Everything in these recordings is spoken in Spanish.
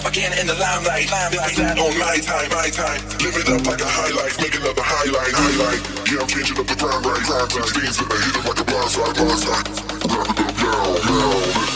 up again in the limelight. limelight. That on my time, my time. Live it up like a highlight, make another highlight, highlight. Yeah, I'm changing up the crime right, crime right. Things that I hit it like a blast, right, blast, right. Wrap it up.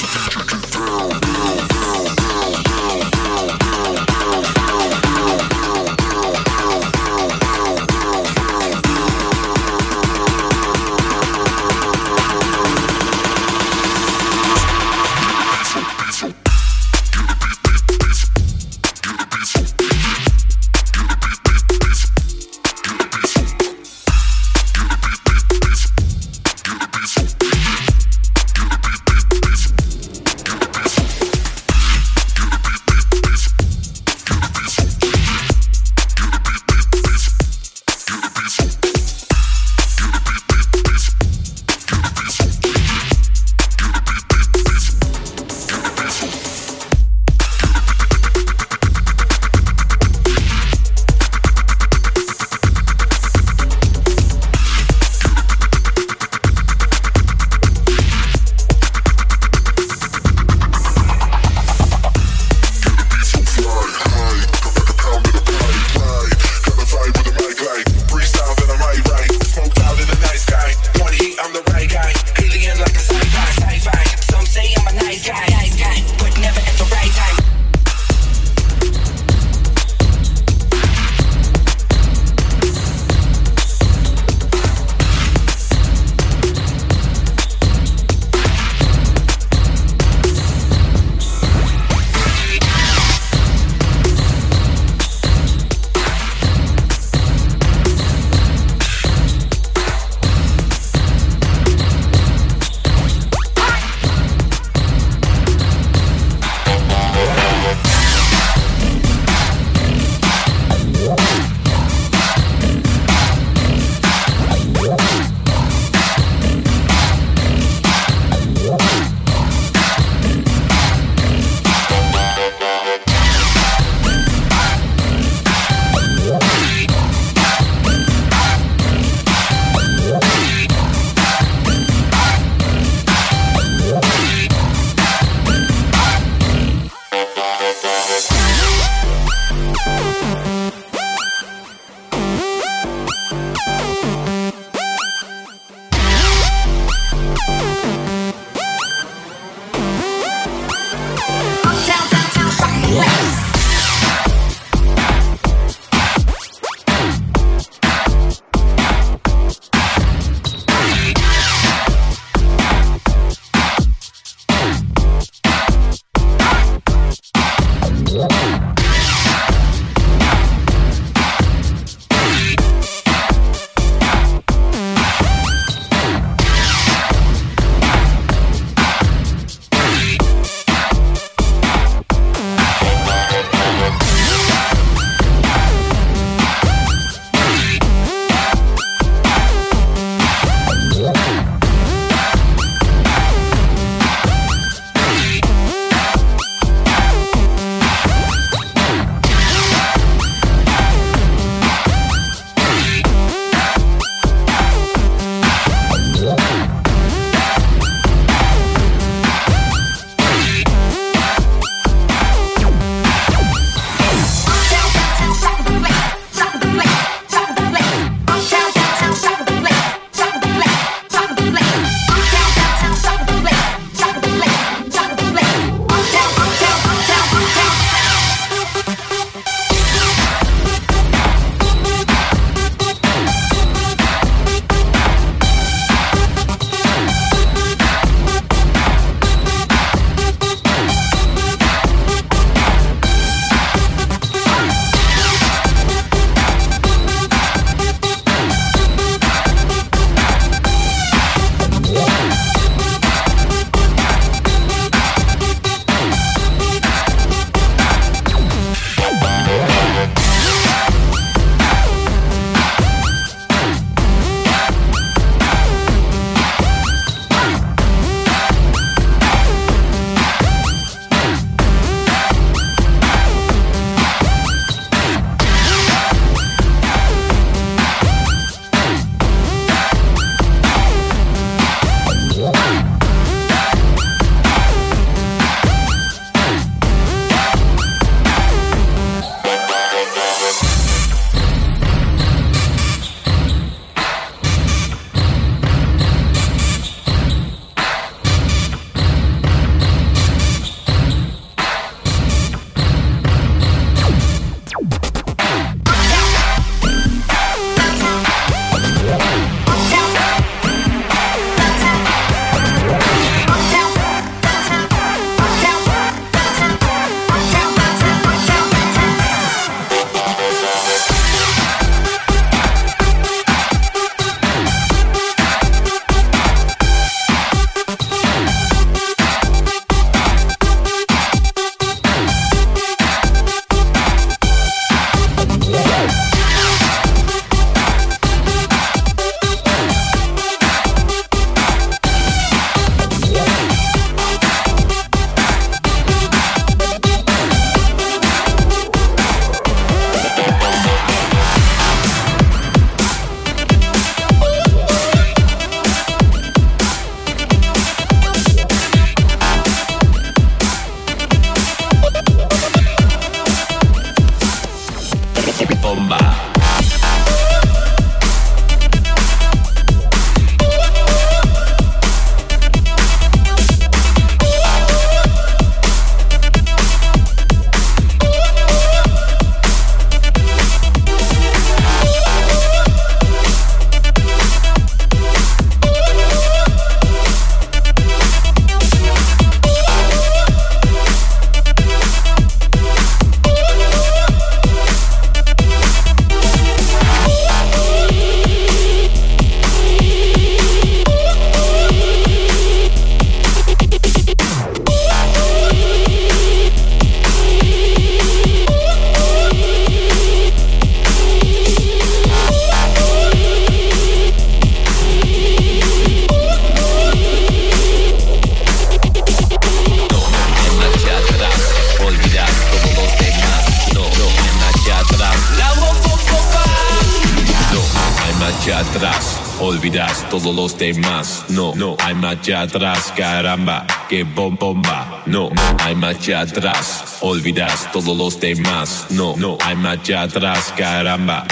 Todos los demás. No, no hay marcha atrás, caramba, que bom bomba. No, hay marcha atrás, olvidas todos los demás. No, no hay marcha atrás, caramba,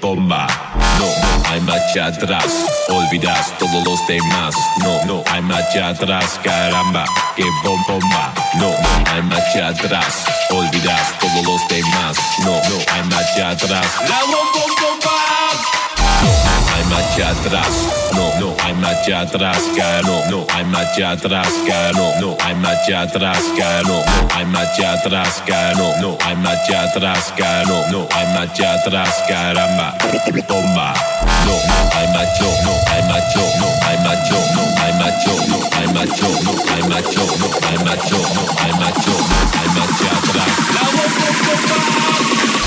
bomba. No, hay marcha atrás, olvidas todos los demás. No, no hay marcha atrás, caramba, que bom bomba. No, hay marcha atrás, olvidas todos los demás. No, no hay marcha atrás. Marcha atrás. No, no hay marcha atrás. No, no hay marcha atrás. No, no hay marcha atrás. No, no hay marcha atrás. No, no hay marcha atrás. No, no hay marcha atrás, caramba. No, no hay macho, no hay macho, no hay macho, no hay macho, no hay macho, no hay macho, no hay macho, no hay macho, no hay. La bomba.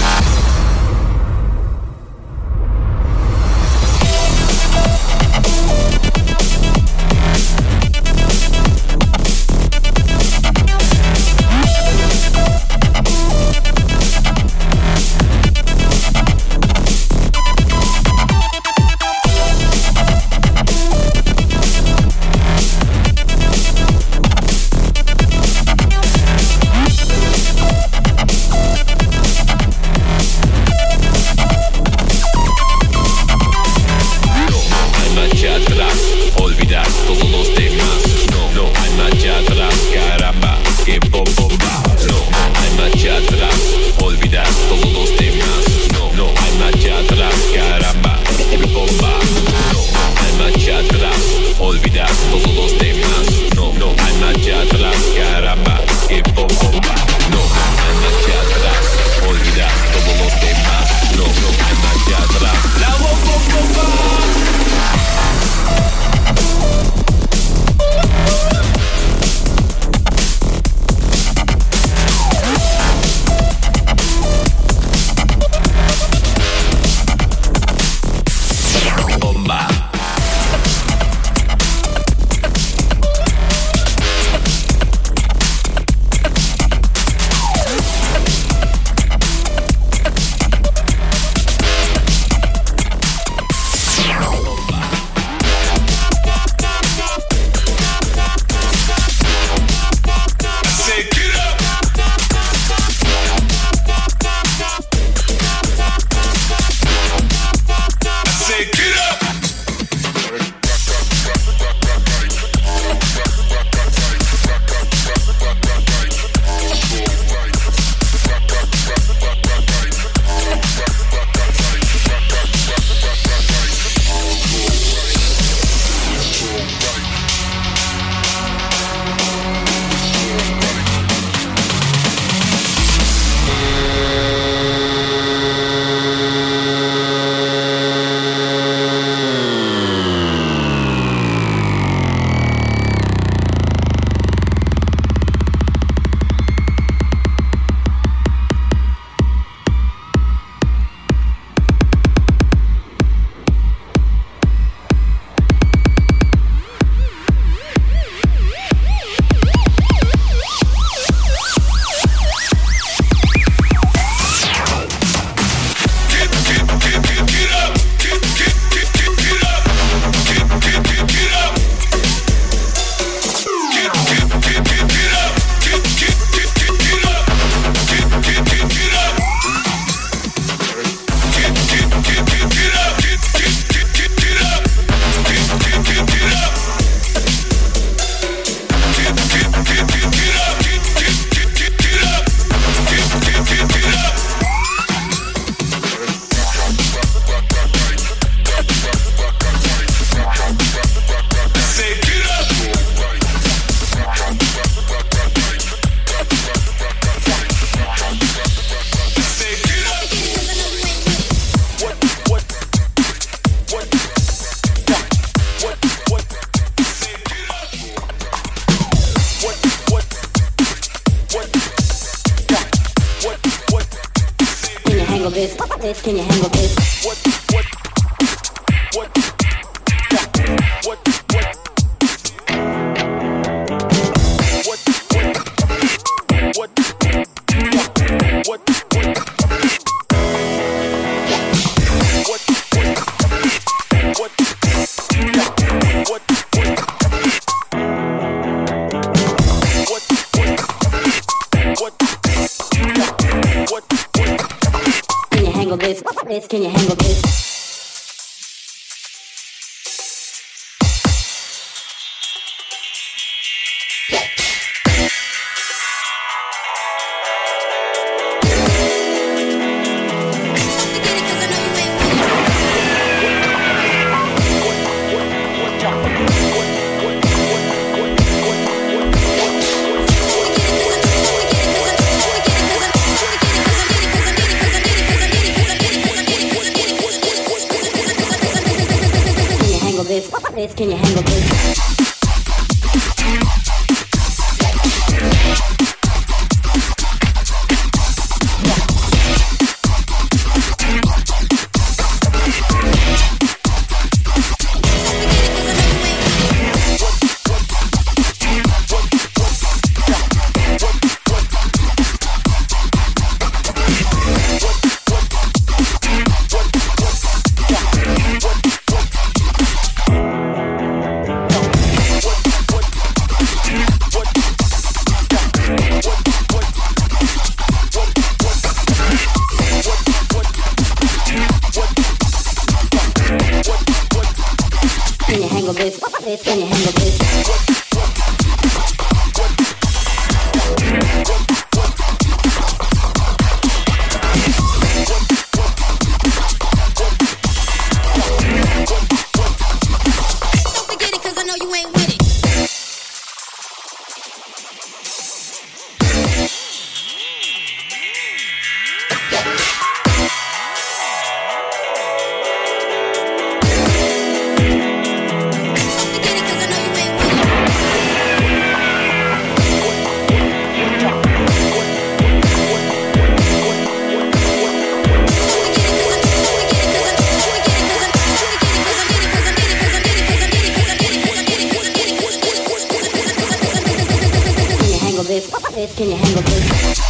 Can you handle this?